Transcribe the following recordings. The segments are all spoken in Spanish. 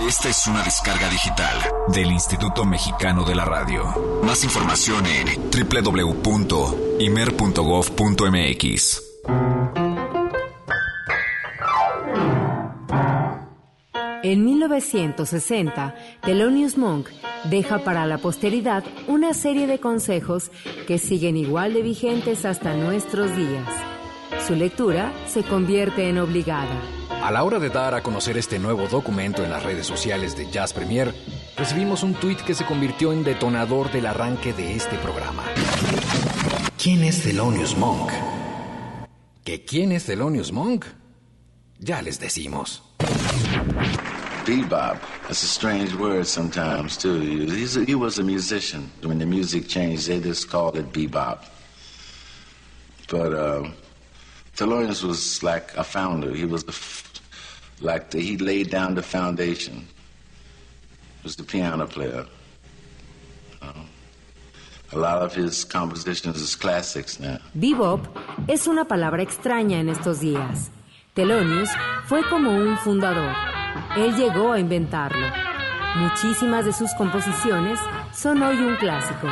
Esta es una descarga digital del Instituto Mexicano de la Radio. Más información en www.imer.gov.mx. En 1960, Thelonious Monk deja para la posteridad una serie de consejos que siguen igual de vigentes hasta nuestros días. Su lectura se convierte en obligada. A la hora de dar a conocer este nuevo documento en las redes sociales de Jazz Premier, recibimos un tuit que se convirtió en detonador del arranque de este programa. ¿Quién es Thelonious Monk? ¿Que quién es Thelonious Monk? Ya les decimos. Bebop. That's a strange word sometimes, too. He was a musician. When the music changed, they just called it bebop. But uh, Thelonious was like a founder. He was the like the, he laid down the foundation. Was the piano player. Uh, a lot of his compositions is classics now. Bebop es una palabra extraña en estos días. Thelonious fue como un fundador. Él llegó a inventarlo. Muchísimas de sus composiciones son hoy un clásico.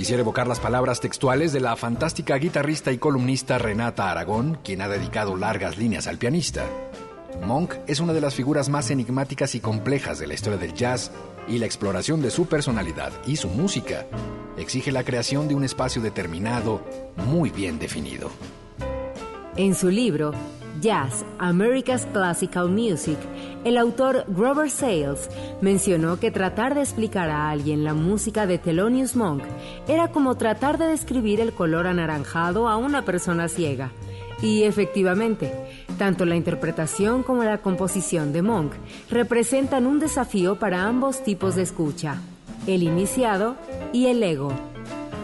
Quisiera evocar las palabras textuales de la fantástica guitarrista y columnista Renata Aragón, quien ha dedicado largas líneas al pianista. Monk es una de las figuras más enigmáticas y complejas de la historia del jazz y la exploración de su personalidad y su música exige la creación de un espacio determinado, muy bien definido. En su libro Jazz, America's Classical Music, el autor Grover Sales mencionó que tratar de explicar a alguien la música de Thelonious Monk era como tratar de describir el color anaranjado a una persona ciega. Y efectivamente, tanto la interpretación como la composición de Monk representan un desafío para ambos tipos de escucha, el iniciado y el ego.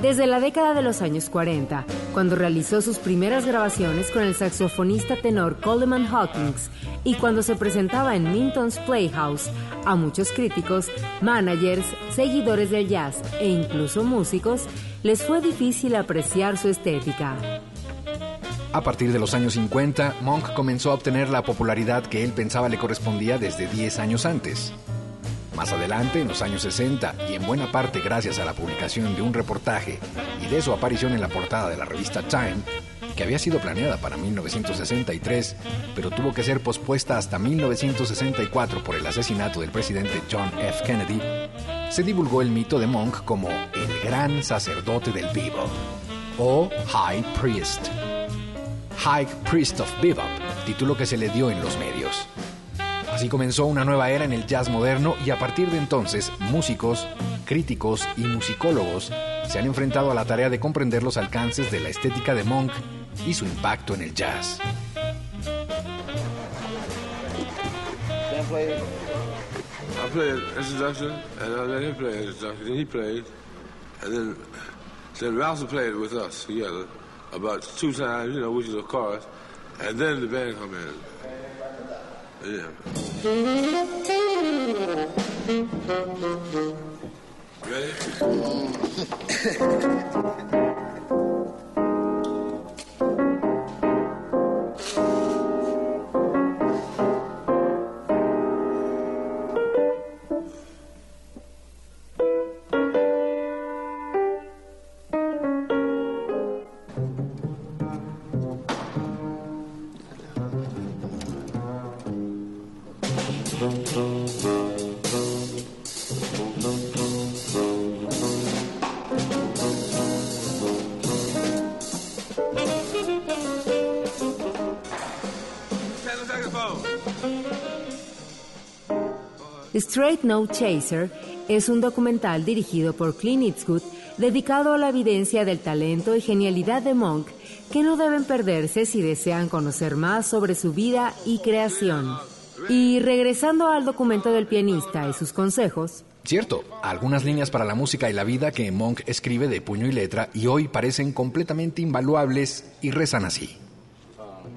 Desde la década de los años 40, cuando realizó sus primeras grabaciones con el saxofonista tenor Coleman Hawkins y cuando se presentaba en Minton's Playhouse, a muchos críticos, managers, seguidores del jazz e incluso músicos les fue difícil apreciar su estética. A partir de los años 50, Monk comenzó a obtener la popularidad que él pensaba le correspondía desde 10 años antes. Más adelante, en los años 60, y en buena parte gracias a la publicación de un reportaje y de su aparición en la portada de la revista Time, que había sido planeada para 1963, pero tuvo que ser pospuesta hasta 1964 por el asesinato del presidente John F. Kennedy, se divulgó el mito de Monk como el gran sacerdote del bebop, o High Priest. High Priest of Bebop, título que se le dio en los medios. Así comenzó una nueva era en el jazz moderno y a partir de entonces músicos, críticos y musicólogos se han enfrentado a la tarea de comprender los alcances de la estética de Monk y su impacto en el jazz. Ready? Straight No Chaser es un documental dirigido por Clint Eastwood dedicado a la evidencia del talento y genialidad de Monk que no deben perderse si desean conocer más sobre su vida y creación. Y regresando al documento del pianista y sus consejos. Cierto, algunas líneas para la música y la vida que Monk escribe de puño y letra y hoy parecen completamente invaluables y rezan así.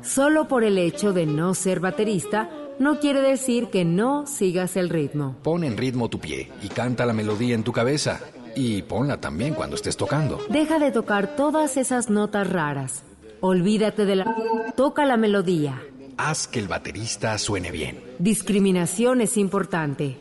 Solo por el hecho de no ser baterista, no quiere decir que no sigas el ritmo. Pon en ritmo tu pie y canta la melodía en tu cabeza. Y ponla también cuando estés tocando. Deja de tocar todas esas notas raras. Olvídate de la... Toca la melodía. Haz que el baterista suene bien. Discriminación es importante.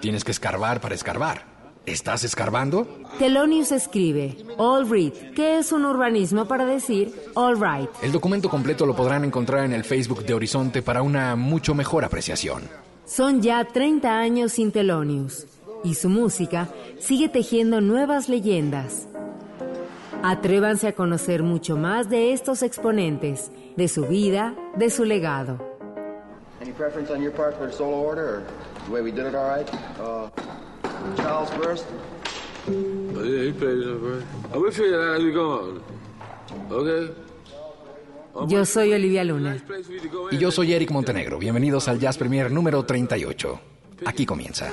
Tienes que escarbar para escarbar. ¿Estás escarbando? Thelonious escribe All Read, que es un urbanismo para decir All Right. El documento completo lo podrán encontrar en el Facebook de Horizonte para una mucho mejor apreciación. Son ya 30 años sin Thelonious y su música sigue tejiendo nuevas leyendas. Atrévanse a conocer mucho más de estos exponentes, de su vida, de su legado. Any preference on your part for the solo order, or the way we did it all right? Uh, Charles first. Yeah, he plays it first. I will figure that out as we go on. Okay? Yo soy Olivia Luna. Y yo soy Eric Montenegro. Bienvenidos al Jazz Premier número 38. Aquí comienza.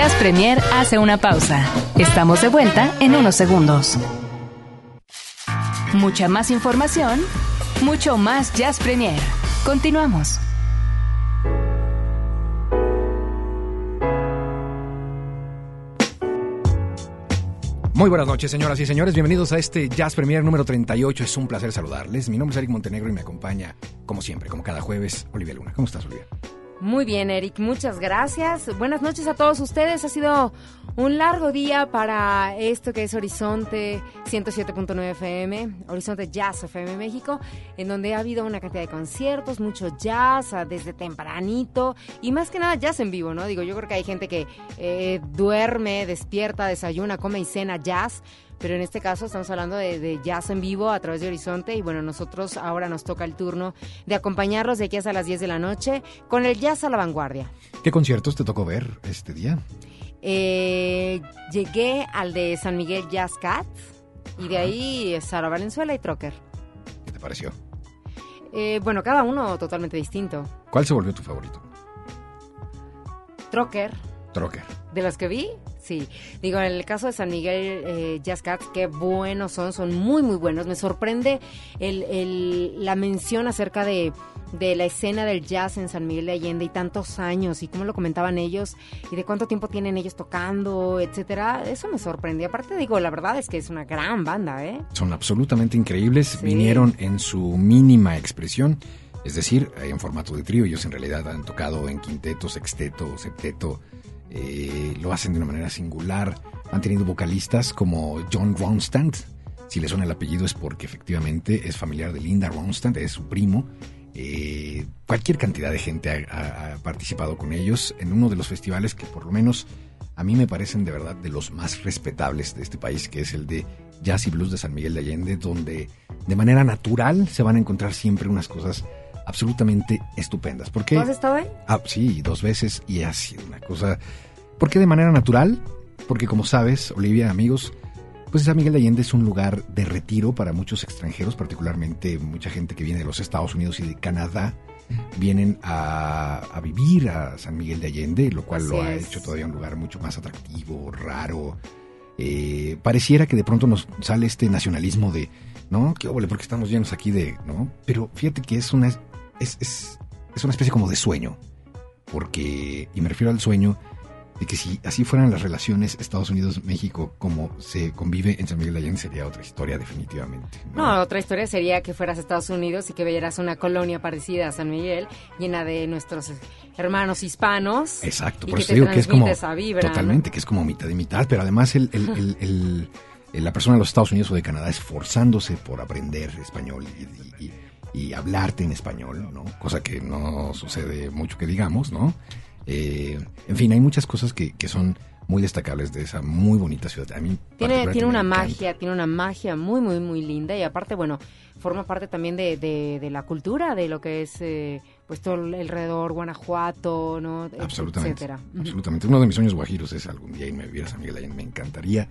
Jazz Premier hace una pausa. Estamos de vuelta en unos segundos. Mucha más información, mucho más Jazz Premier. Continuamos. Muy buenas noches, señoras y señores. Bienvenidos a este Jazz Premier número 38. Es un placer saludarles. Mi nombre es Eric Montenegro y me acompaña, como siempre, como cada jueves, Olivia Luna. ¿Cómo estás, Olivia? Muy bien, Eric, muchas gracias. Buenas noches a todos ustedes. Ha sido un largo día para esto que es Horizonte 107.9 FM, Horizonte Jazz FM México, en donde ha habido una cantidad de conciertos, mucho jazz ah, desde tempranito y más que nada jazz en vivo, ¿no? Digo, yo creo que hay gente que eh, duerme, despierta, desayuna, come y cena jazz pero en este caso estamos hablando de, jazz en vivo a través de Horizonte y bueno, nosotros ahora nos toca el turno de acompañarlos de aquí hasta las 10 de la noche con el jazz a la vanguardia. ¿Qué conciertos te tocó ver este día? Eh, llegué al de San Miguel Jazz Cat y de ahí Sara Valenzuela y Trocker. ¿Qué te pareció? Eh, bueno, cada uno totalmente distinto. ¿Cuál se volvió tu favorito? Trocker. Trocker. De los que vi, Sí, digo, en el caso de San Miguel eh, Jazz Cats, qué buenos son, son muy, muy buenos. Me sorprende el, la mención acerca de, la escena del jazz en San Miguel de Allende y tantos años y cómo lo comentaban ellos y de cuánto tiempo tienen ellos tocando, etcétera. Eso me sorprendió. Aparte, digo, la verdad es que es una gran banda, ¿eh? Son absolutamente increíbles. Vinieron en su mínima expresión. Es decir, en formato de trío, ellos en realidad han tocado en quinteto, sexteto, septeto, eh, lo hacen de una manera singular. Han tenido vocalistas como John Ronstadt. Si le suena el apellido es porque efectivamente es familiar de Linda Ronstadt, es su primo. Eh, cualquier cantidad de gente ha, participado con ellos en uno de los festivales que por lo menos a mí me parecen de verdad de los más respetables de este país, que es el de Jazz y Blues de San Miguel de Allende, donde de manera natural se van a encontrar siempre unas cosas absolutamente estupendas. Porque, ¿Has estado ahí? Ah, sí, dos veces y ha sido una cosa... ¿Por qué de manera natural? Porque como sabes, Olivia, amigos, pues San Miguel de Allende es un lugar de retiro para muchos extranjeros, particularmente mucha gente que viene de los Estados Unidos y de Canadá. Vienen a, vivir a San Miguel de Allende, lo cual lo ha hecho todavía un lugar mucho más atractivo, raro. Eh, pareciera que de pronto nos sale este nacionalismo de, ¿no? ¿Qué óvole? Porque estamos llenos aquí de, ¿no? Pero fíjate que es una, es, es, es una especie como de sueño. Porque, y me refiero al sueño de que si así fueran las relaciones Estados Unidos-México como se convive en San Miguel de Allende sería otra historia definitivamente. ¿no? otra historia sería que fueras a Estados Unidos y que vieras una colonia parecida a San Miguel llena de nuestros hermanos hispanos. Exacto, por eso digo que es como totalmente, que es como mitad y mitad, pero además el, el, la persona de los Estados Unidos o de Canadá esforzándose por aprender español y, y hablarte en español, ¿no? Cosa que no sucede mucho que digamos, ¿no? Eh, en fin, hay muchas cosas que, que, son muy destacables de esa muy bonita ciudad. A mí tiene, tiene una magia, tiene una magia muy, muy, muy linda y aparte, bueno, forma parte también de, de, la cultura, de lo que es eh, pues todo alrededor, Guanajuato, ¿no? Absolutamente. Absolutamente. Uno de mis sueños guajiros es algún día irme a vivir a San Miguel Allende, me encantaría.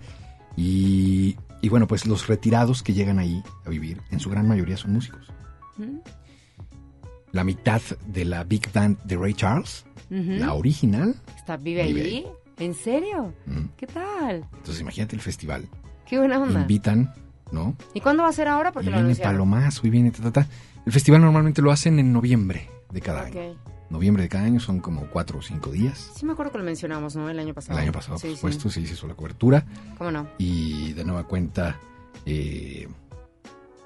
Y, y, bueno, pues los retirados que llegan ahí a vivir, en su gran mayoría son músicos. La mitad de la Big Band de Ray Charles la original. ¿Está, vive, allí? ¿En serio? ¿Qué tal? Entonces imagínate el festival. Qué buena onda. Invitan, ¿no? ¿Y cuándo va a ser ahora? Porque y viene Palomazo y viene ta, El festival normalmente lo hacen en noviembre de cada año. Noviembre de cada año son como cuatro o cinco días. Sí, me acuerdo que lo mencionamos, ¿no? El año pasado. El año pasado, por supuesto, sí. se hizo la cobertura. ¿Cómo no? Y de nueva cuenta, eh,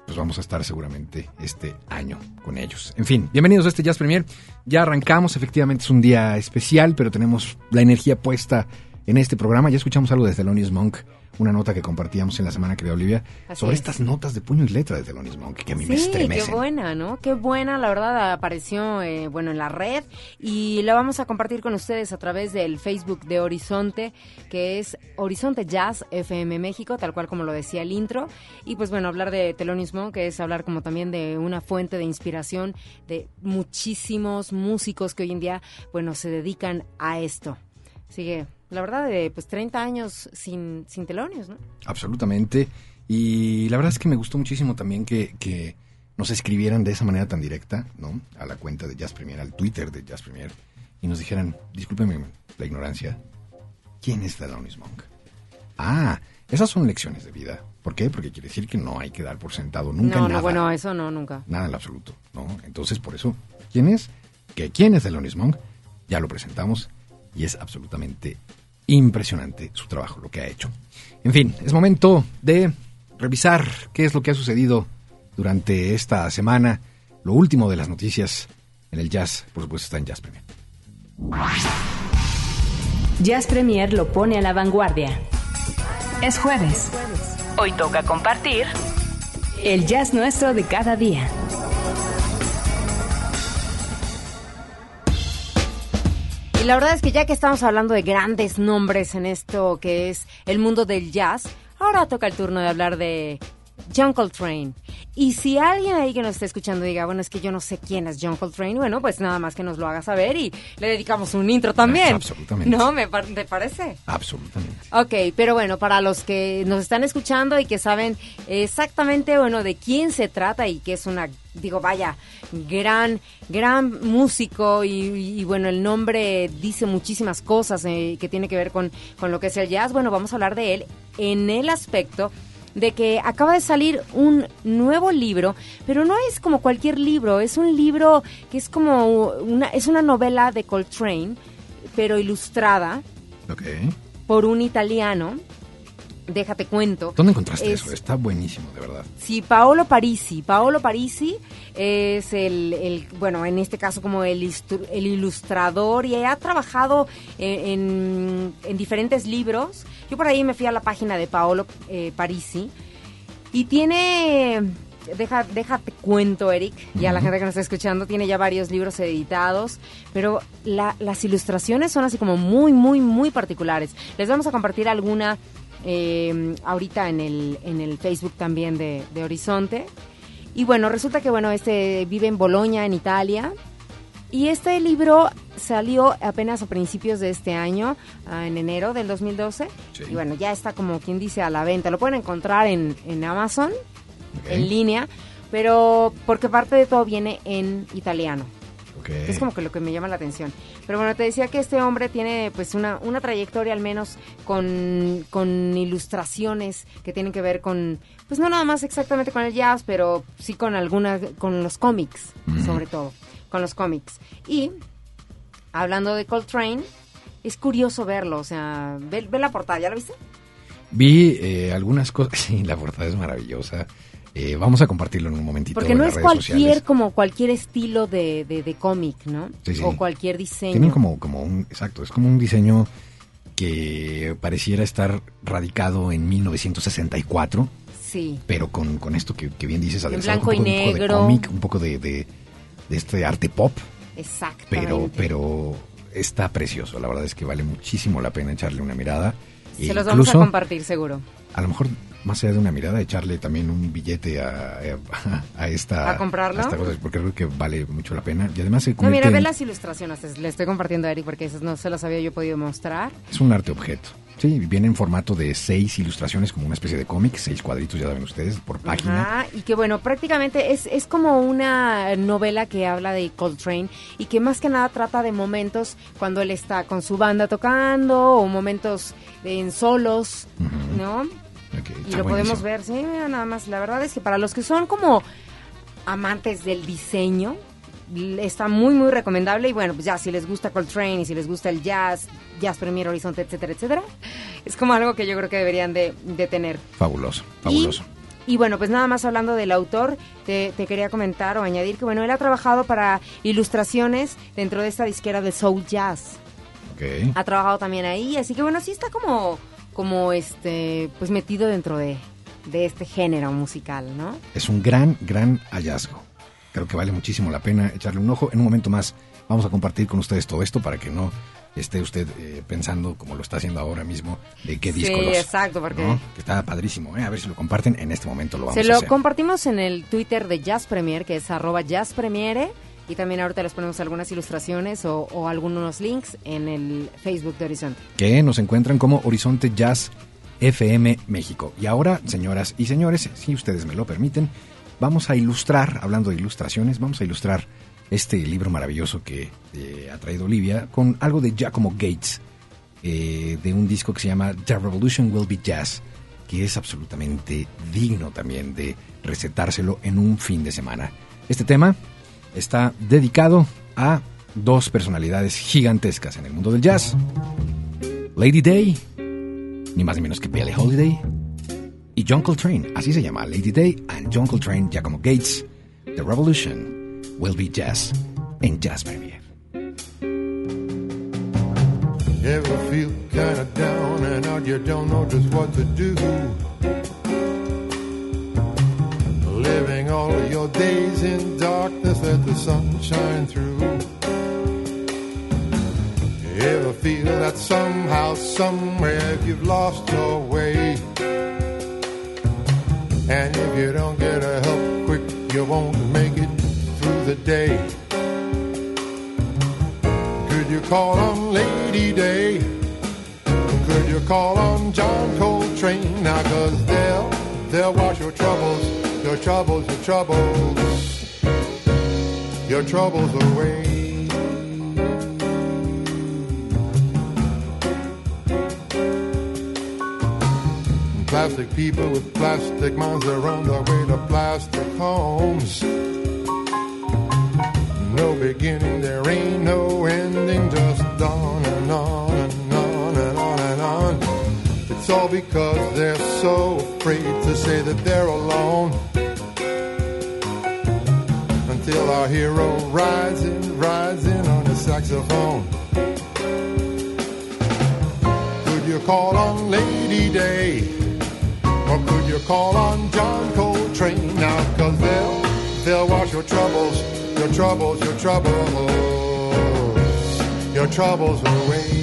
pues vamos a estar seguramente este año con ellos. En fin, bienvenidos a este Jazz Premier. Ya arrancamos, efectivamente es un día especial, pero tenemos la energía puesta en este programa. Ya escuchamos algo de Thelonious Monk una nota que compartíamos en la semana que de Olivia sobre estas notas de puño y letra de Thelonious Monk que a mí me estremecen. qué buena, ¿no? Qué buena, la verdad, apareció, eh, bueno, en la red y la vamos a compartir con ustedes a través del Facebook de Horizonte, que es Horizonte Jazz FM México, tal cual como lo decía el intro. Y pues bueno, hablar de Thelonious Monk, que es hablar como también de una fuente de inspiración de muchísimos músicos que hoy en día, bueno, se dedican a esto. Sigue la verdad, de pues 30 años sin, sin telonios, ¿no? Absolutamente. Y la verdad es que me gustó muchísimo también que, que nos escribieran de esa manera tan directa, ¿no? A la cuenta de Jazz Premier, al Twitter de Jazz Premier, y nos dijeran, discúlpeme la ignorancia, ¿quién es Thelonious Monk? Ah, esas son lecciones de vida. ¿Por qué? Porque quiere decir que no hay que dar por sentado nunca no, nada. no, bueno, eso no, nunca. Nada en lo absoluto, ¿no? Entonces, por eso, ¿quién es? ¿Que quién es Thelonious Monk? Ya lo presentamos y es absolutamente impresionante su trabajo, lo que ha hecho. En fin, es momento de revisar qué es lo que ha sucedido durante esta semana. Lo último de las noticias en el jazz, por supuesto, está en Jazz Premier. Jazz Premier lo pone a la vanguardia. Es jueves. Hoy toca compartir el jazz nuestro de cada día. Y la verdad es que ya que estamos hablando de grandes nombres en esto que es el mundo del jazz, ahora toca el turno de hablar de John Coltrane. Y si alguien ahí que nos está escuchando diga, bueno, es que yo no sé quién es John Coltrane, bueno, pues nada más que nos lo haga saber y le dedicamos un intro también. Absolutamente. ¿No? ¿Me par- ¿Te parece? Absolutamente. Ok, pero bueno, para los que nos están escuchando y que saben exactamente, bueno, de quién se trata y que es una, digo, vaya, gran, gran músico y, y, bueno, el nombre dice muchísimas cosas eh, que tiene que ver con, con lo que es el jazz, bueno, vamos a hablar de él en el aspecto de que acaba de salir un nuevo libro, pero no es como cualquier libro, es un libro que es como una, es una novela de Coltrane, pero ilustrada por un italiano. Déjate cuento. ¿Dónde encontraste Es- eso? Está buenísimo, de verdad. Sí, Paolo Parisi. Paolo Parisi es el, el- bueno, en este caso como el, ilustrador y ha trabajado en, en- en diferentes libros. Yo por ahí me fui a la página de Paolo eh, Parisi y tiene, deja, déjate cuento, Eric, y a la gente que nos está escuchando, tiene ya varios libros editados, pero la- las ilustraciones son así como muy, muy, muy particulares. Les vamos a compartir alguna eh, ahorita en el, en el Facebook también de, de Horizonte. Y bueno, resulta que bueno, este vive en Bolonia, en Italia. Y este libro salió apenas a principios de este año, ah, en enero del 2012. Sí. Y bueno, ya está como quien dice a la venta. Lo pueden encontrar en, en Amazon, en línea, pero porque parte de todo viene en italiano. Es como que lo que me llama la atención. Pero bueno, te decía que este hombre tiene pues una, una trayectoria al menos con, con ilustraciones que tienen que ver con, pues no nada más exactamente con el jazz, pero sí con algunas, con los cómics, sobre todo, con los cómics. Y hablando de Coltrane, es curioso verlo, o sea, ve, ve la portada, ¿ya lo viste? Vi eh, algunas cosas. Sí, la portada es maravillosa. Eh, vamos a compartirlo en un momentito. Porque en no las es redes cualquier, sociales. como cualquier estilo de, de, de cómic, ¿no? Sí, sí. O cualquier diseño. Tienen como, como un. Exacto, es como un diseño que pareciera estar radicado en 1964, Sí. pero con, con esto que, que bien dices, En con y un poco de negro. cómic, un poco de, de, de este arte pop, Exactamente. pero, pero está precioso. La verdad es que vale muchísimo la pena echarle una mirada. Se E los vamos a incluso, compartir seguro. a lo mejor más allá de una mirada, echarle también un billete a, a, a esta, ¿A comprarlo? esta cosa, porque creo que vale mucho la pena. Y además se No, mira, ve las ilustraciones. Le estoy compartiendo a Eric porque esas no se las había yo podido mostrar. es un arte objeto. Sí, viene en formato de seis ilustraciones, como una especie de cómic, seis cuadritos, ya saben ustedes, por página. Ajá, y que bueno, prácticamente es, es como una novela que habla de Coltrane y que más que nada trata de momentos cuando él está con su banda tocando o momentos en solos. ¿no? Y lo podemos ver, sí, mira, nada más. La verdad es que para los que son como amantes del diseño, está muy, muy recomendable. Y bueno, pues ya si les gusta Coltrane y si les gusta el jazz, Jazz Premier Horizonte, etcétera, etcétera, es como algo que yo creo que deberían de, de tener. Fabuloso, fabuloso. Y, y bueno, pues nada más hablando del autor, te, te quería comentar o añadir que bueno, él ha trabajado para ilustraciones dentro de esta disquera de Soul Jazz ha trabajado también ahí, así que bueno, sí está como, como este, pues metido dentro de, de este género musical, ¿no? Es un gran, gran hallazgo. Creo que vale muchísimo la pena echarle un ojo. En un momento más vamos a compartir con ustedes todo esto para que no esté usted eh, pensando, como lo está haciendo ahora mismo, de qué Sí, disco los- exacto, porque- ¿no? Que está padrísimo, ¿eh? A ver si lo comparten. En este momento lo vamos Se a lo hacer. compartimos en el Twitter de Jazz Premier, que es arroba Jazz Premiere, y también ahorita les ponemos algunas ilustraciones o, algunos links en el Facebook de Horizonte. que nos encuentran como Horizonte Jazz FM México. Y ahora, señoras y señores, si ustedes me lo permiten, vamos a ilustrar, hablando de ilustraciones, vamos a ilustrar este libro maravilloso que eh, ha traído Olivia con algo de Giacomo Gates. eh, de un disco que se llama The Revolution Will Be Jazz, que es absolutamente digno también de recetárselo en un fin de semana. Este tema está dedicado a dos personalidades gigantescas en el mundo del jazz. Lady Day, ni más ni menos que Billie Holiday, y John Coltrane, así se llama, Lady Day and John Coltrane, Giacomo Gates. The Revolution will be jazz en Jazz Premier. Ever. Living all your days in let the sun shine through. Ever feel that somehow, somewhere, you've lost your way? And if you don't get a help quick, you won't make it through the day. Could you call on Lady Day? Could you call on John Coltrane? Now, cause they'll, they'll wash your troubles, your troubles, your troubles, your troubles away. Plastic people with plastic minds, they're on their way to plastic homes. No beginning, there ain't no ending, just on and on and on and on and on. It's all because they're so afraid to say that they're alone. Our hero rides in, on a saxophone. Could you call on Lady Day? Or could you call on John Coltrane now? Cause they'll, they'll wash your troubles, your troubles, your troubles, your troubles away.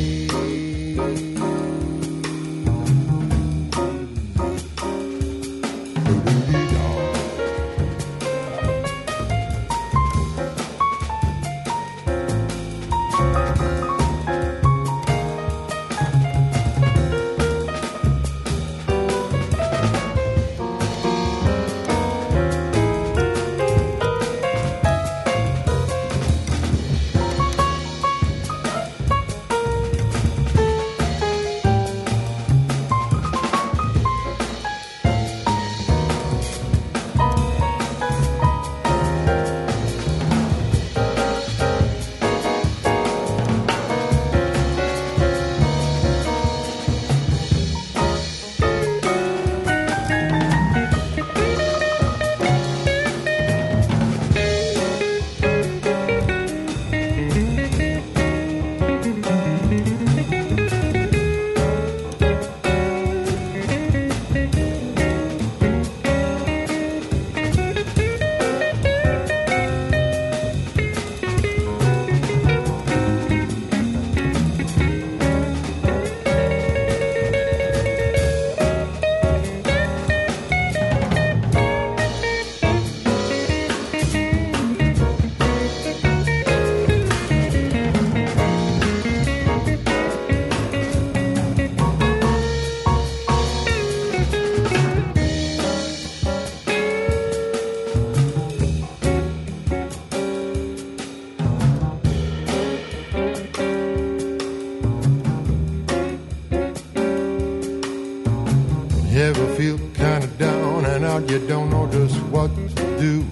You don't know just what to do.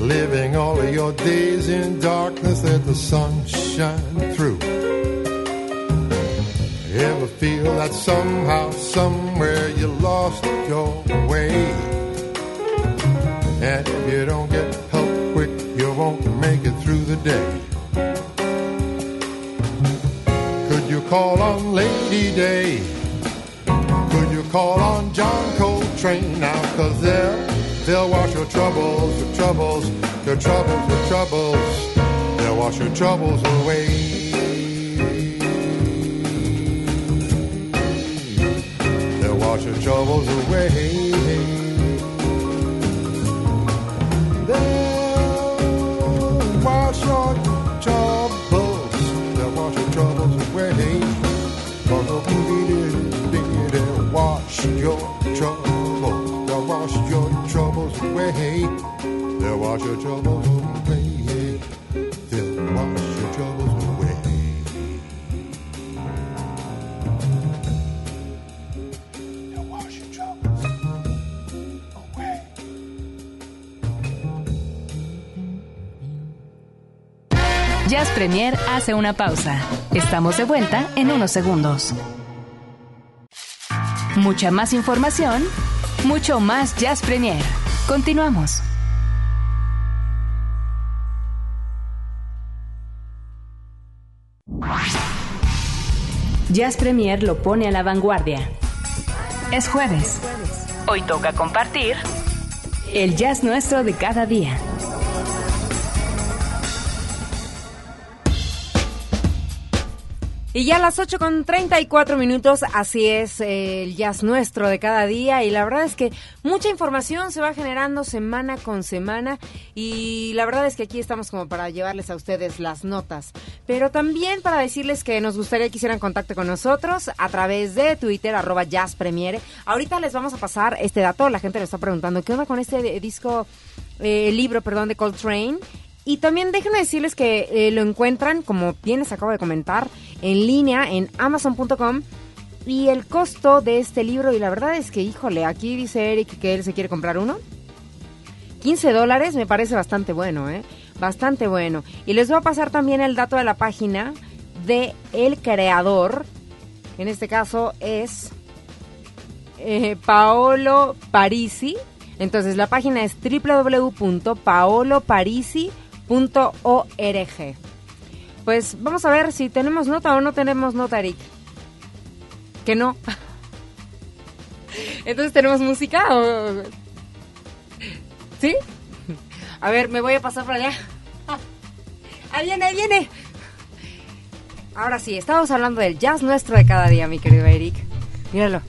Living all of your days in darkness, let the sun shine through. Ever feel that somehow, somewhere you lost your way? And if you don't get help quick, you won't make it through the day. Could you call on Lady Day? Call on John Coltrane now? Cause they'll, they'll wash your troubles, your troubles, your troubles, your troubles. They'll wash your troubles away. They'll wash your troubles away. They'll wash your troubles. They'll wash your troubles away. away. They'll wash your troubles away. They'll wash your troubles away. They'll wash your troubles away. Jazz Premier hace una pausa. Estamos de vuelta en unos segundos. Mucha más información, mucho más Jazz Premier. Continuamos. Jazz Premier lo pone a la vanguardia. Es jueves. Hoy toca compartir el jazz nuestro de cada día. Y ya a las 8 con 34 minutos, así es eh, el jazz nuestro de cada día. Y la verdad es que mucha información se va generando semana con semana. Y la verdad es que aquí estamos como para llevarles a ustedes las notas. Pero también para decirles que nos gustaría que hicieran contacto con nosotros a través de Twitter, arroba Jazz Premiere. Ahorita les vamos a pasar este dato. La gente le está preguntando, ¿qué onda con este disco, eh, libro, perdón, de Coltrane? Y también déjenme decirles que eh, lo encuentran, como bien les acabo de comentar, en línea en amazon.com. Y el costo de este libro, y la verdad es que, híjole, aquí dice Eric que él se quiere comprar uno. 15 dólares me parece bastante bueno, ¿eh? Bastante bueno. Y les voy a pasar también el dato de la página de el creador. En este caso es eh, Paolo Parisi. Entonces la página es www.paoloparisi.org. Pues vamos a ver si tenemos nota o no tenemos nota, Eric. Que no. Entonces tenemos música. ¿Sí? A ver, me voy a pasar para allá. Ahí viene, ahí viene. Ahora sí, estamos hablando del jazz nuestro de cada día, mi querido Eric. Míralo.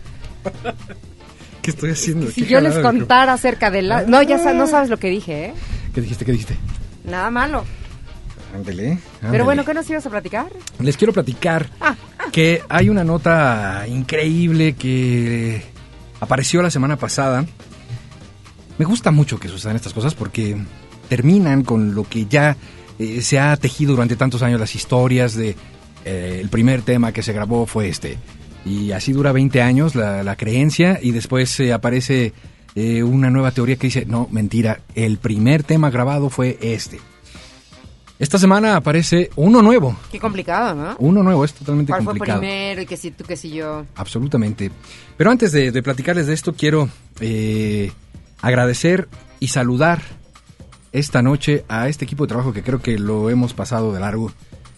¿Qué estoy haciendo? Si yo les contara acerca de la... No, ya no sabes lo que dije, ¿eh? ¿Qué dijiste? ¿Qué dijiste? Nada malo. Ándele. Pero bueno, ¿qué nos ibas a platicar? Les quiero platicar que hay una nota increíble que apareció la semana pasada. Me gusta mucho que sucedan estas cosas porque terminan con lo que ya eh, se ha tejido durante tantos años las historias de eh, el primer tema que se grabó fue este. Y así dura 20 años la, la creencia y después eh, aparece eh, una nueva teoría que dice, no, mentira, el primer tema grabado fue este. Esta semana aparece uno nuevo. Qué complicado, ¿no? Uno nuevo, es totalmente ¿Cuál fue complicado. primero y que si tú, que si yo? Absolutamente. Pero antes de, de platicarles de esto, quiero eh, agradecer y saludar esta noche a este equipo de trabajo que creo que lo hemos pasado de largo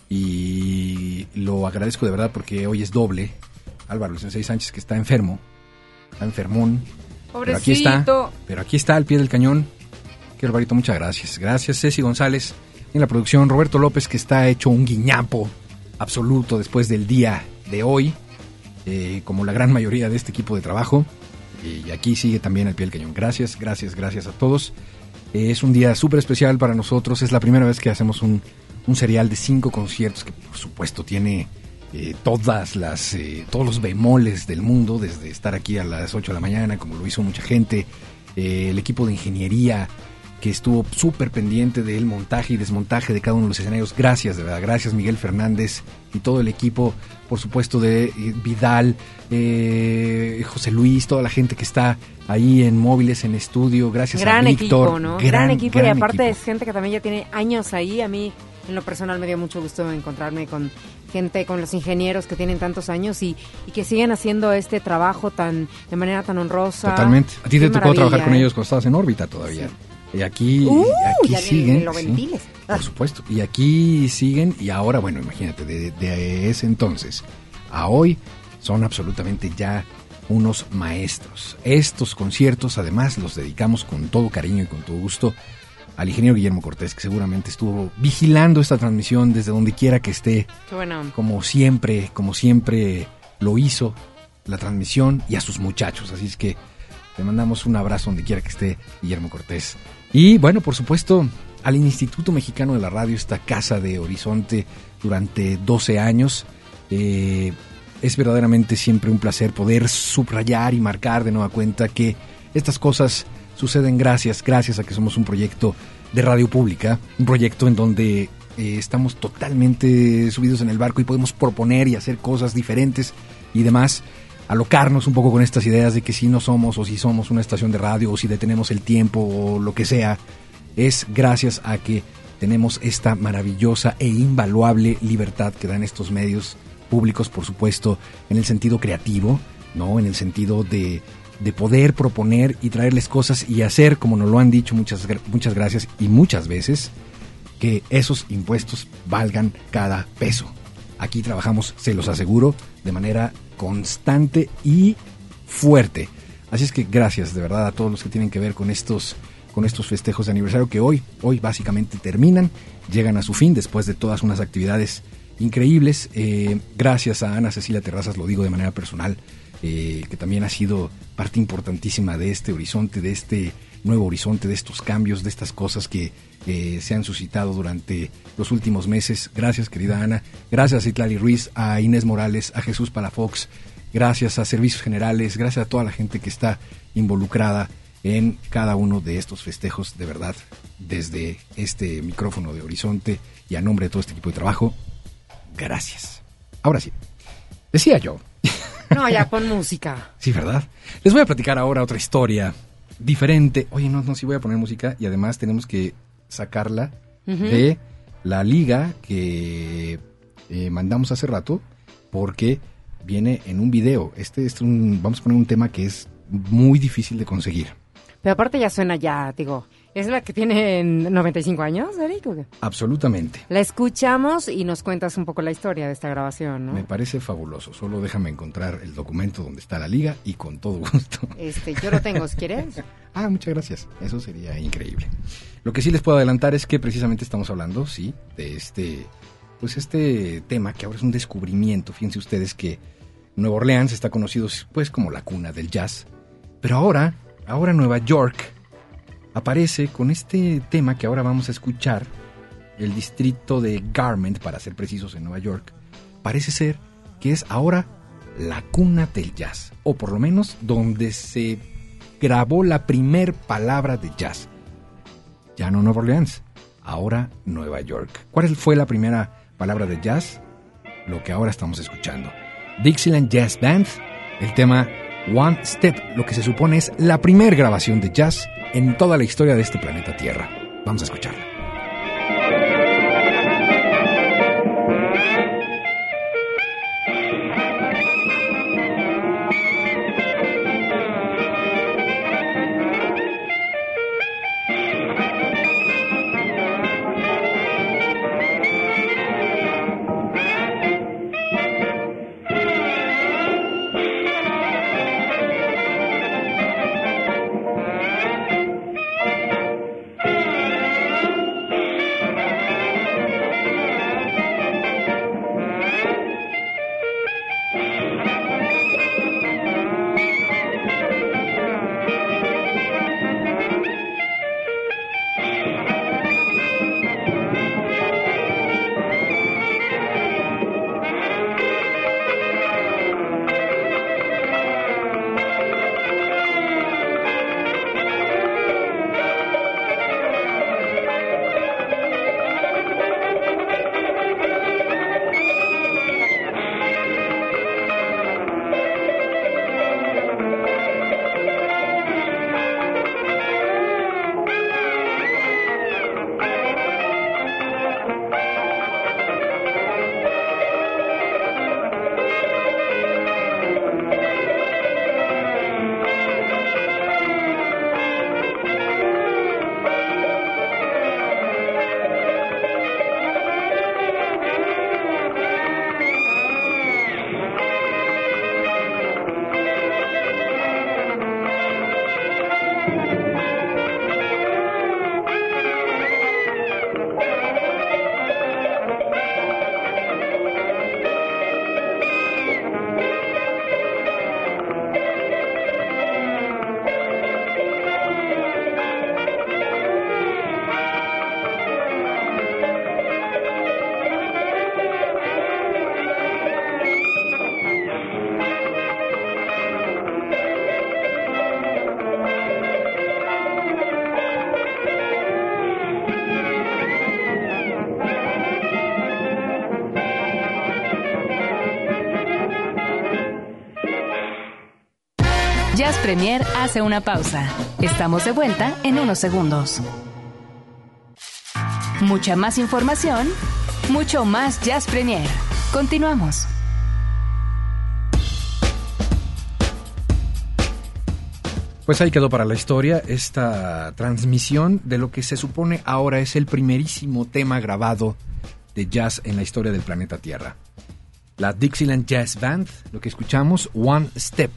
y lo agradezco de verdad porque hoy es doble. Álvaro, Sensei Sánchez, que está enfermo, está enfermón. Pero aquí está, Pobrecito. pero aquí está al pie del cañón. Que Alvarito, muchas gracias. Gracias, Ceci González en la producción. Roberto López, que está hecho un guiñapo absoluto después del día de hoy, eh, como la gran mayoría de este equipo de trabajo. Y aquí sigue también al pie del cañón. Gracias, gracias, gracias a todos. Eh, es un día súper especial para nosotros. Es la primera vez que hacemos un, un serial de cinco conciertos que, por supuesto, tiene eh, todas las, eh, todos los bemoles del mundo, desde estar aquí a las 8 de la mañana, como lo hizo mucha gente, eh, el equipo de ingeniería que estuvo súper pendiente del montaje y desmontaje de cada uno de los escenarios. Gracias, de verdad, gracias Miguel Fernández y todo el equipo, por supuesto, de eh, Vidal, eh, José Luis, toda la gente que está ahí en móviles, en estudio. Gracias Gran a Víctor. equipo, ¿no? Gran, equipo y aparte equipo. es gente que también ya tiene años ahí. A mí, en lo personal, me dio mucho gusto encontrarme con gente, con los ingenieros que tienen tantos años y, y que siguen haciendo este trabajo tan de manera tan honrosa. Totalmente. A ti te tocó trabajar con ¿eh? ellos cuando estabas en órbita todavía. Y aquí, Uh, aquí ya siguen. lo sí, por supuesto. Y aquí siguen. Y ahora, bueno, imagínate, de, de ese entonces a hoy son absolutamente ya unos maestros. Estos conciertos, además, los dedicamos con todo cariño y con todo gusto al ingeniero Guillermo Cortés, que seguramente estuvo vigilando esta transmisión desde donde quiera que esté Qué bueno. como siempre, como siempre lo hizo la transmisión y a sus muchachos. Así es que le mandamos un abrazo donde quiera que esté Guillermo Cortés. Y bueno, por supuesto, al Instituto Mexicano de la Radio, esta casa de Horizonte durante 12 años. Eh, es verdaderamente siempre un placer poder subrayar y marcar de nueva cuenta que estas cosas suceden gracias, gracias a que somos un proyecto de radio pública, un proyecto en donde eh, estamos totalmente subidos en el barco y podemos proponer y hacer cosas diferentes y demás, alocarnos un poco con estas ideas de que si no somos o si somos una estación de radio o si detenemos el tiempo o lo que sea, es gracias a que tenemos esta maravillosa e invaluable libertad que dan estos medios públicos, por supuesto, en el sentido creativo, ¿no? En el sentido de, de poder proponer y traerles cosas y hacer, como nos lo han dicho muchas, muchas gracias y muchas veces, que esos impuestos valgan cada peso. Aquí trabajamos, se los aseguro, de manera constante y fuerte. Así es que gracias de verdad a todos los que tienen que ver con estos con estos festejos de aniversario que hoy, hoy básicamente terminan, llegan a su fin después de todas unas actividades increíbles. Eh, gracias a Ana Cecilia Terrazas, lo digo de manera personal, eh, que también ha sido parte importantísima de este horizonte, de este nuevo horizonte, de estos cambios, de estas cosas que eh, se han suscitado durante los últimos meses. Gracias, querida Ana. Gracias a Itlali Ruiz, a Inés Morales, a Jesús Palafox. Gracias a Servicios Generales, gracias a toda la gente que está involucrada en cada uno de estos festejos, de verdad, desde este micrófono de Horizonte y a nombre de todo este equipo de trabajo, gracias. Ahora sí, decía yo. No, ya pon música. Sí, ¿verdad? Les voy a platicar ahora otra historia diferente. Oye, no, no, sí voy a poner música y además tenemos que sacarla de la liga que eh, mandamos hace rato porque viene en un video. Este es un, vamos a poner un tema que es muy difícil de conseguir. Pero aparte ya suena ya, digo, ¿es la que tiene 95 años, Eric? Absolutamente. La escuchamos y nos cuentas un poco la historia de esta grabación, ¿no? Me parece fabuloso. Solo déjame encontrar el documento donde está la liga y con todo gusto. Este, yo lo tengo, si quieres. ah, muchas gracias. Eso sería increíble. Lo que sí les puedo adelantar es que precisamente estamos hablando, sí, de este, pues este tema que ahora es un descubrimiento. Fíjense ustedes que Nueva Orleans está conocido pues como la cuna del jazz. Pero ahora ahora Nueva York aparece con este tema que ahora vamos a escuchar, el distrito de Garment, para ser precisos, en Nueva York, parece ser que es ahora la cuna del jazz, o por lo menos donde se grabó la primer palabra de jazz. Ya no Nueva Orleans, ahora Nueva York. ¿Cuál fue la primera palabra de jazz? Lo que ahora estamos escuchando. Dixieland Jazz Band, el tema One Step, lo que se supone es la primera grabación de jazz en toda la historia de este planeta Tierra. Vamos a escucharla. Premier hace una pausa. Estamos de vuelta en unos segundos. Mucha más información, mucho más Jazz Premier. Continuamos. Pues ahí quedó para la historia esta transmisión de lo que se supone ahora es el primerísimo tema grabado de jazz en la historia del planeta Tierra. La Dixieland Jazz Band, lo que escuchamos, One Step,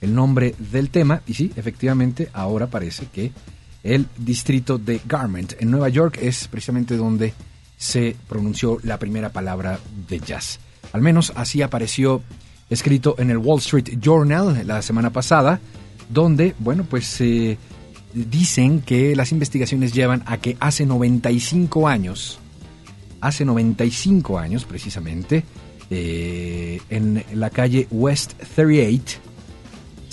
el nombre del tema, y sí, efectivamente, ahora parece que el distrito de Garment en Nueva York es precisamente donde se pronunció la primera palabra de jazz. Al menos así apareció escrito en el Wall Street Journal la semana pasada, donde, bueno, pues eh, dicen que las investigaciones llevan a que hace 95 años, hace 95 años precisamente, eh, en la calle West 38,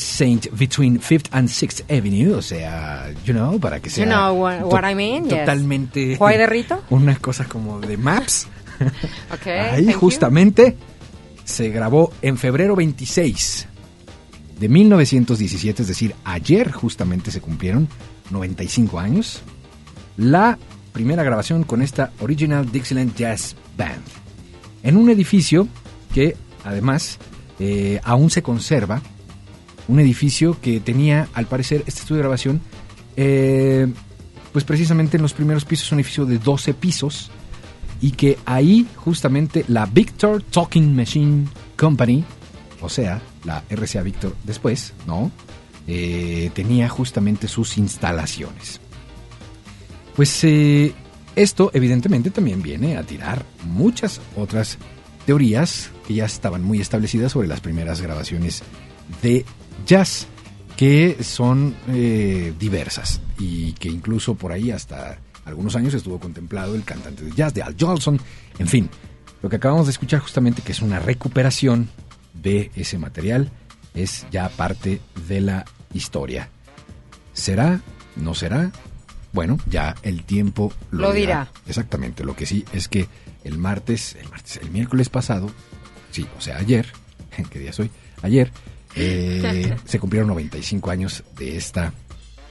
Saint between 5th and 6th Avenue, o sea, you know, para que sea You know what, I mean? yes. totalmente ¿Juay de Rito? una cosa como de maps. Ahí you. justamente se grabó en febrero 26 de 1917, es decir, ayer justamente se cumplieron 95 años, la primera grabación con esta Original Dixieland Jazz Band. En un edificio que además eh, aún se conserva, un edificio que tenía al parecer este estudio de grabación, eh, pues precisamente en los primeros pisos, un edificio de 12 pisos, y que ahí justamente la Victor Talking Machine Company, o sea, la RCA Victor después, ¿no? Eh, tenía justamente sus instalaciones. Pues eh, esto evidentemente también viene a tirar muchas otras teorías que ya estaban muy establecidas sobre las primeras grabaciones de jazz, que son eh, diversas y que incluso por ahí hasta algunos años estuvo contemplado el cantante de jazz de Al Jolson, en fin, lo que acabamos de escuchar justamente que es una recuperación de ese material es ya parte de la historia. ¿Será? ¿No será? Bueno, ya el tiempo lo, Lo dirá. Exactamente. Lo que sí es que el martes, el martes, el miércoles pasado, sí, o sea, ayer, ¿qué día soy? Ayer, eh, se cumplieron 95 años de esta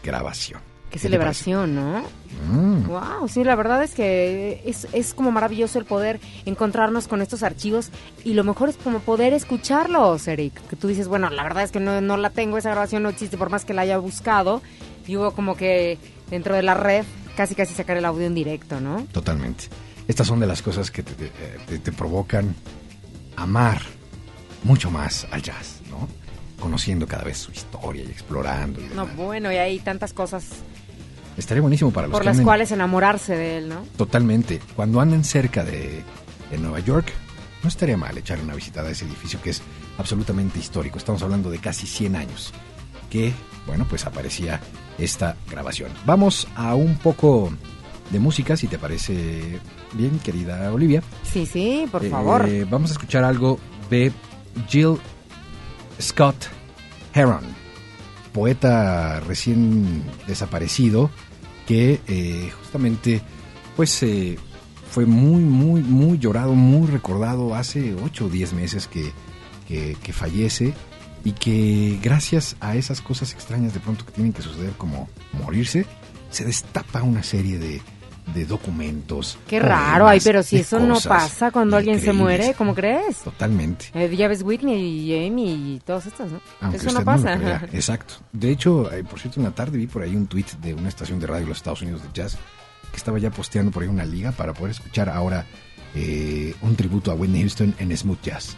grabación. Qué celebración, ¿no? Mm. Wow, sí, la verdad es que es, es como maravilloso el poder encontrarnos con estos archivos y lo mejor es como poder escucharlos, Eric. Que tú dices, bueno, la verdad es que no, no la tengo, esa grabación no existe por más que la haya buscado. Y hubo como que dentro de la red casi casi sacar el audio en directo, ¿no? Totalmente. Estas son de las cosas que te, te- te- te provocan amar mucho más al jazz. Conociendo cada vez su historia y explorando. y No, bueno, y hay tantas cosas Estaría buenísimo para los por que las anden- cuales enamorarse de él, ¿no? Totalmente. Cuando anden cerca de, de Nueva York, no estaría mal echar una visitada a ese edificio que es absolutamente histórico. Estamos hablando de casi 100 años que, bueno, pues aparecía esta grabación. Vamos a un poco de música, si te parece bien, querida Olivia. Sí, sí, por Eh, favor. vamos a escuchar algo de Jill Scott Heron, poeta recién desaparecido que eh, justamente pues eh, fue muy, muy, muy llorado, muy recordado hace 8 o 10 meses que, que, que fallece y que gracias a esas cosas extrañas de pronto que tienen que suceder como morirse, se destapa una serie de, de documentos. Qué raro, ay, pero si eso no pasa cuando alguien se muere, ¿cómo crees? Totalmente. Eh, ya ves Whitney y Amy y todos estos, ¿no? Aunque eso no pasa. crea. Exacto. De hecho, eh, por cierto, una tarde vi por ahí un tweet de una estación de radio de los Estados Unidos de jazz que estaba ya posteando por ahí una liga para poder escuchar ahora eh, un tributo a Whitney Houston en Smooth Jazz.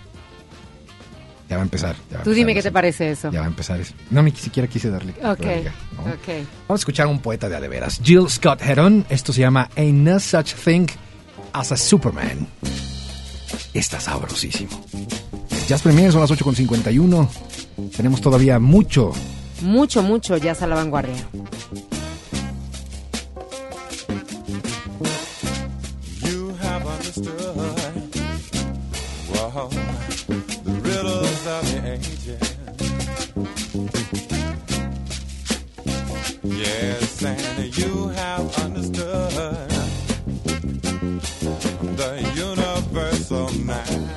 Ya va a empezar. ya va a Tú empezar dime qué te parece eso. Ya va a empezar eso. No, ni siquiera quise darle. Ok, la liga, ¿no? ok. Vamos a escuchar a un poeta de adeveras, Jill Scott Heron. Esto se llama Ain't No Such Thing as a Superman. Está sabrosísimo. Jazz Premier son las 8.51. Tenemos todavía mucho Mucho, mucho jazz a la vanguardia. You have understood and you have understood the universal mind.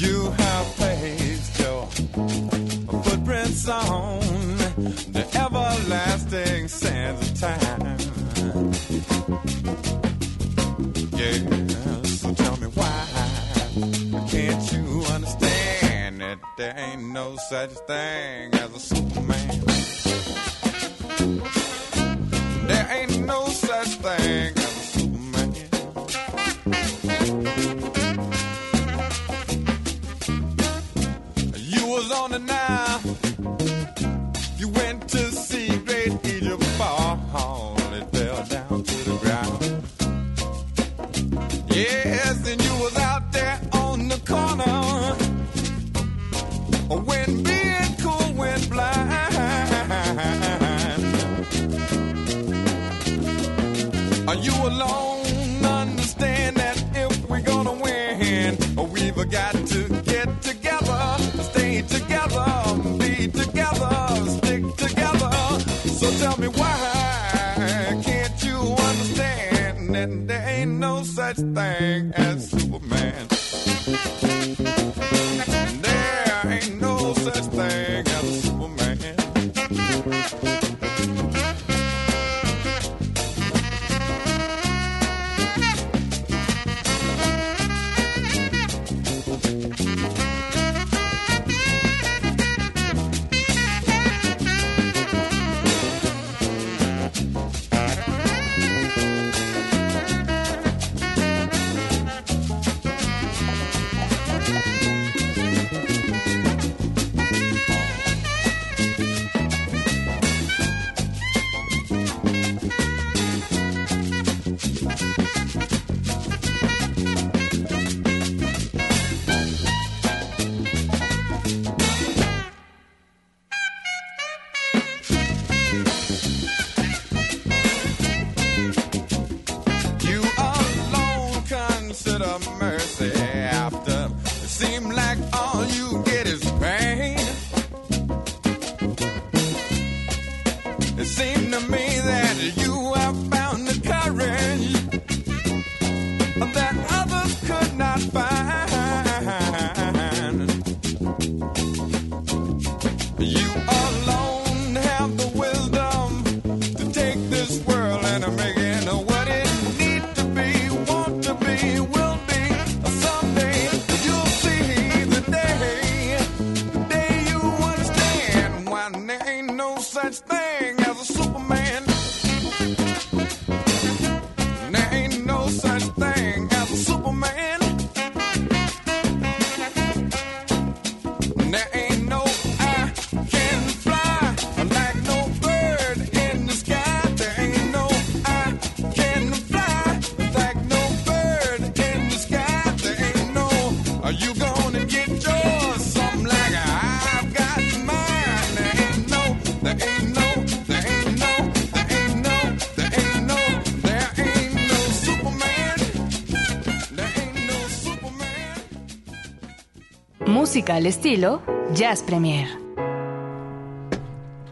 You have placed your footprints on the everlasting sands of time. There ain't no such thing as a Superman? There ain't no such thing as a Superman. You was on the now. Al estilo Jazz Premier.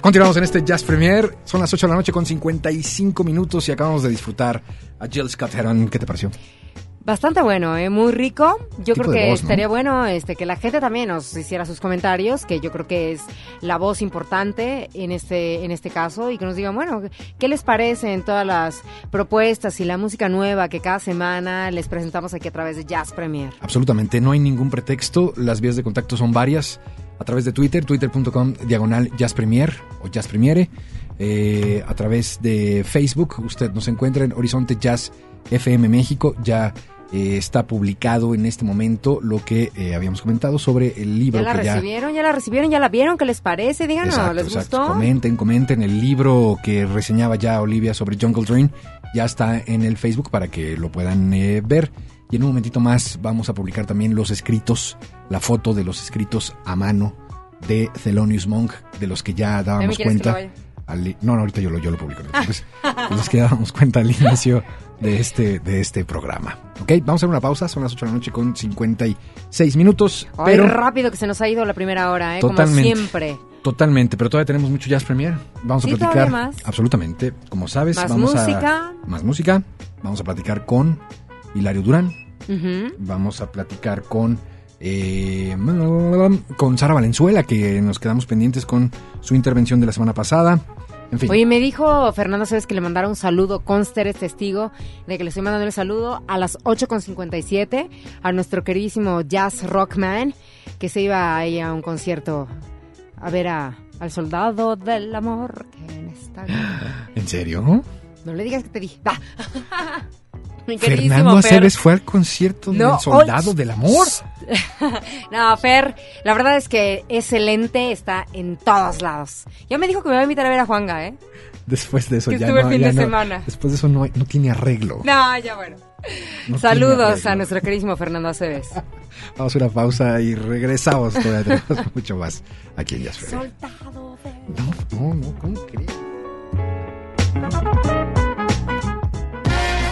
Continuamos en este Jazz Premier. Son las 8 de la noche con 55 minutos y acabamos de disfrutar a Jill Scott Heron. ¿Qué te pareció? Bastante bueno, ¿eh? muy rico. Yo creo que voz, ¿no? estaría bueno este, que la gente también nos hiciera sus comentarios, que yo creo que es la voz importante en este, en este caso, y que nos digan, bueno, ¿qué les parece en todas las propuestas y la música nueva que cada semana les presentamos aquí a través de Jazz Premier? Absolutamente, no hay ningún pretexto. Las vías de contacto son varias. A través de Twitter, twitter.com diagonal Jazz Premier o Jazz Premiere. Eh, a través de Facebook, usted nos encuentra en Horizonte Jazz FM México. Ya eh, está publicado en este momento lo que eh, habíamos comentado sobre el libro ¿Ya la que ya recibieron? ¿Ya la recibieron? ¿Ya la vieron? ¿Qué les parece? Díganos, Exacto, ¿les exacto. gustó? Comenten, comenten. El libro que reseñaba ya Olivia sobre Jungle Dream ya está en el Facebook para que lo puedan eh, ver. Y en un momentito más vamos a publicar también los escritos, la foto de los escritos a mano de Thelonious Monk, de los que ya ¿Ya dábamos cuenta. al- no, no, ahorita yo lo, yo lo publico. los que dábamos cuenta al inicio de este, de este programa. Ok, vamos a hacer una pausa. Son las 8 de la noche con 56 minutos. Ay, pero rápido que se nos ha ido la primera hora, ¿eh? Totalmente. Como siempre. Totalmente, pero todavía tenemos mucho Jazz Premier. Vamos Sí, a platicar. más. Absolutamente. Como sabes, Más vamos música. a. Más música. Vamos a platicar con Hilario Durán. Ujú. Vamos a platicar con. eh, con Sara Valenzuela, que nos quedamos pendientes con su intervención de la semana pasada. En fin. Oye, me dijo Fernando Cebes que le mandara un saludo, Conster es testigo de que le estoy mandando el saludo a las 8.57 a nuestro queridísimo Jazz Rockman, que se iba ahí a un concierto a ver a, al soldado del amor que en esta ¿En serio? No le digas que te dije. Mi Fernando Fer. Aceves fue al concierto No, del Soldado del Amor. No, Fer, la verdad es que excelente, está en todos lados. Ya me dijo que me va a invitar a ver a Juanga, ¿eh? Después de eso Que ya estuve el no, fin ya de no- semana. Después de eso no, no tiene arreglo. No, ya bueno. No Saludos a nuestro queridísimo Fernando Aceves. Vamos a una pausa y regresamos. Todavía tenemos mucho más aquí en Jazz. Soldado. No, no, no, ¿cómo crees?